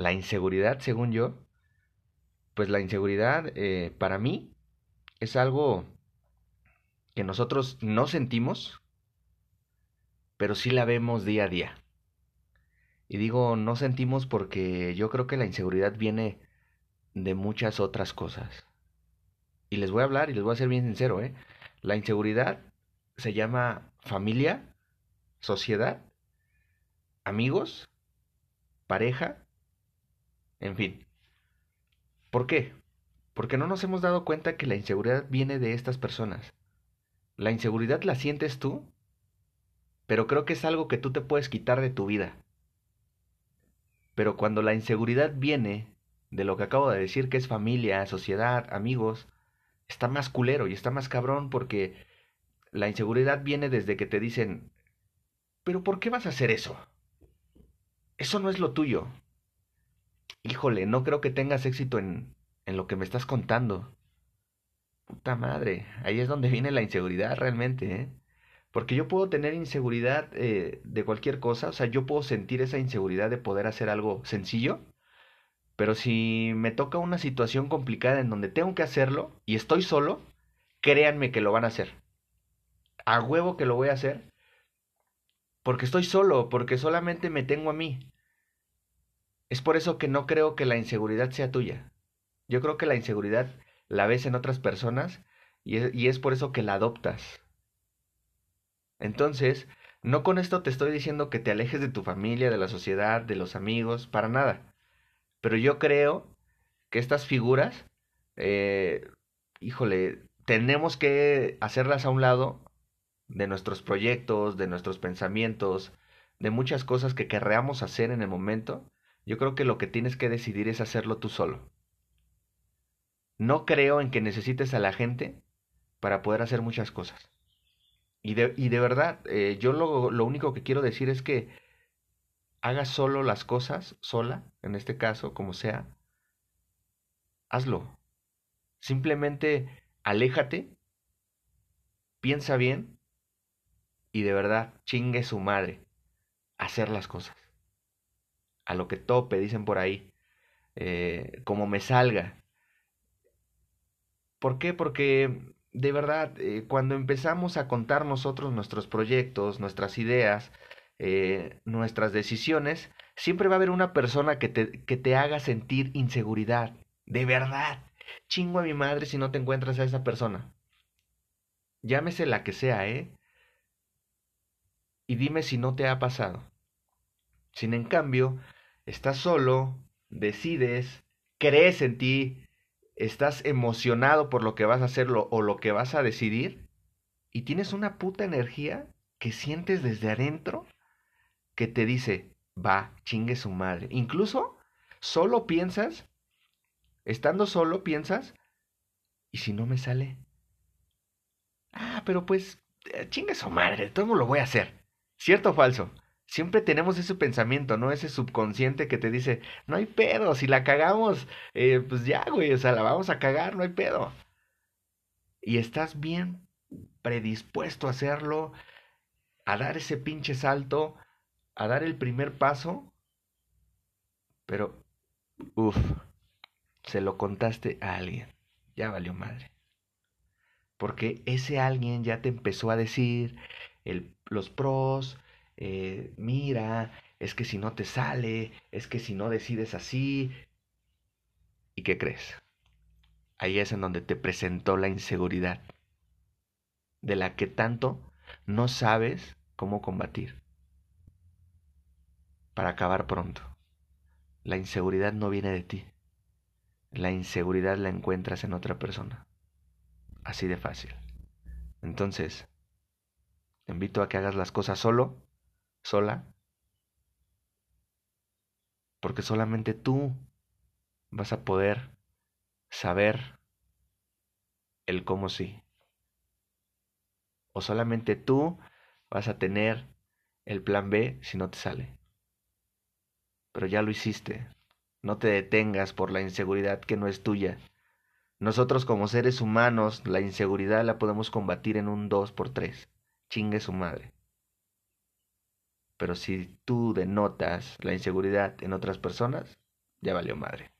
la inseguridad, según yo, pues la inseguridad eh, para mí es algo que nosotros no sentimos, pero sí la vemos día a día. Y digo, no sentimos porque yo creo que la inseguridad viene de muchas otras cosas. Y les voy a hablar y les voy a ser bien sincero, ¿eh? La inseguridad se llama familia, sociedad, amigos, pareja, en fin. ¿Por qué? Porque no nos hemos dado cuenta que la inseguridad viene de estas personas. La inseguridad la sientes tú, pero creo que es algo que tú te puedes quitar de tu vida. Pero cuando la inseguridad viene de lo que acabo de decir, que es familia, sociedad, amigos, está más culero y está más cabrón porque la inseguridad viene desde que te dicen, pero ¿por qué vas a hacer eso? Eso no es lo tuyo. Híjole, no creo que tengas éxito en, en lo que me estás contando. Puta madre, ahí es donde viene la inseguridad realmente, ¿eh? Porque yo puedo tener inseguridad eh, de cualquier cosa, o sea, yo puedo sentir esa inseguridad de poder hacer algo sencillo, pero si me toca una situación complicada en donde tengo que hacerlo y estoy solo, créanme que lo van a hacer. A huevo que lo voy a hacer, porque estoy solo, porque solamente me tengo a mí. Es por eso que no creo que la inseguridad sea tuya. Yo creo que la inseguridad la ves en otras personas y es, por eso que la adoptas. Entonces, no con esto te estoy diciendo que te alejes de tu familia, de la sociedad, de los amigos, para nada. Pero yo creo que estas figuras, eh, híjole, tenemos que hacerlas a un lado de nuestros proyectos, de nuestros pensamientos, de muchas cosas que querríamos hacer en el momento. Yo creo que lo que tienes que decidir es hacerlo tú solo. No creo en que necesites a la gente para poder hacer muchas cosas. Y de, y de verdad, eh, yo lo, lo único que quiero decir es que hagas solo las cosas, sola, en este caso, como sea. Hazlo. Simplemente aléjate, piensa bien y de verdad chingue su madre hacer las cosas. A lo que tope, dicen por ahí. Eh, como me salga. ¿Por qué? Porque de verdad, eh, cuando empezamos a contar nosotros nuestros proyectos, nuestras ideas, eh, nuestras decisiones, siempre va a haber una persona que te, que te haga sentir inseguridad. De verdad. Chingo a mi madre si no te encuentras a esa persona. Llámese la que sea, ¿eh? Y dime si no te ha pasado. Sin en cambio, estás solo, decides, crees en ti, estás emocionado por lo que vas a hacer o lo que vas a decidir y tienes una puta energía que sientes desde adentro que te dice, va, chingue su madre. Incluso solo piensas, estando solo piensas, ¿y si no me sale? Ah, pero pues, eh, chingue su madre, todo lo voy a hacer. ¿Cierto o falso? Siempre tenemos ese pensamiento, ¿no? Ese subconsciente que te dice, no hay pedo, si la cagamos, eh, pues ya, güey, o sea, la vamos a cagar, no hay pedo. Y estás bien predispuesto a hacerlo, a dar ese pinche salto, a dar el primer paso, pero, uff, se lo contaste a alguien, ya valió madre. Porque ese alguien ya te empezó a decir el, los pros, eh, mira, es que si no te sale, es que si no decides así. ¿Y qué crees? Ahí es en donde te presentó la inseguridad, de la que tanto no sabes cómo combatir. Para acabar pronto. La inseguridad no viene de ti. La inseguridad la encuentras en otra persona. Así de fácil. Entonces, te invito a que hagas las cosas solo sola, porque solamente tú vas a poder saber el cómo sí. O solamente tú vas a tener el plan B si no te sale. Pero ya lo hiciste. No te detengas por la inseguridad que no es tuya. Nosotros como seres humanos la inseguridad la podemos combatir en un 2 por 3 Chingue su madre. Pero si tú denotas la inseguridad en otras personas, ya valió madre.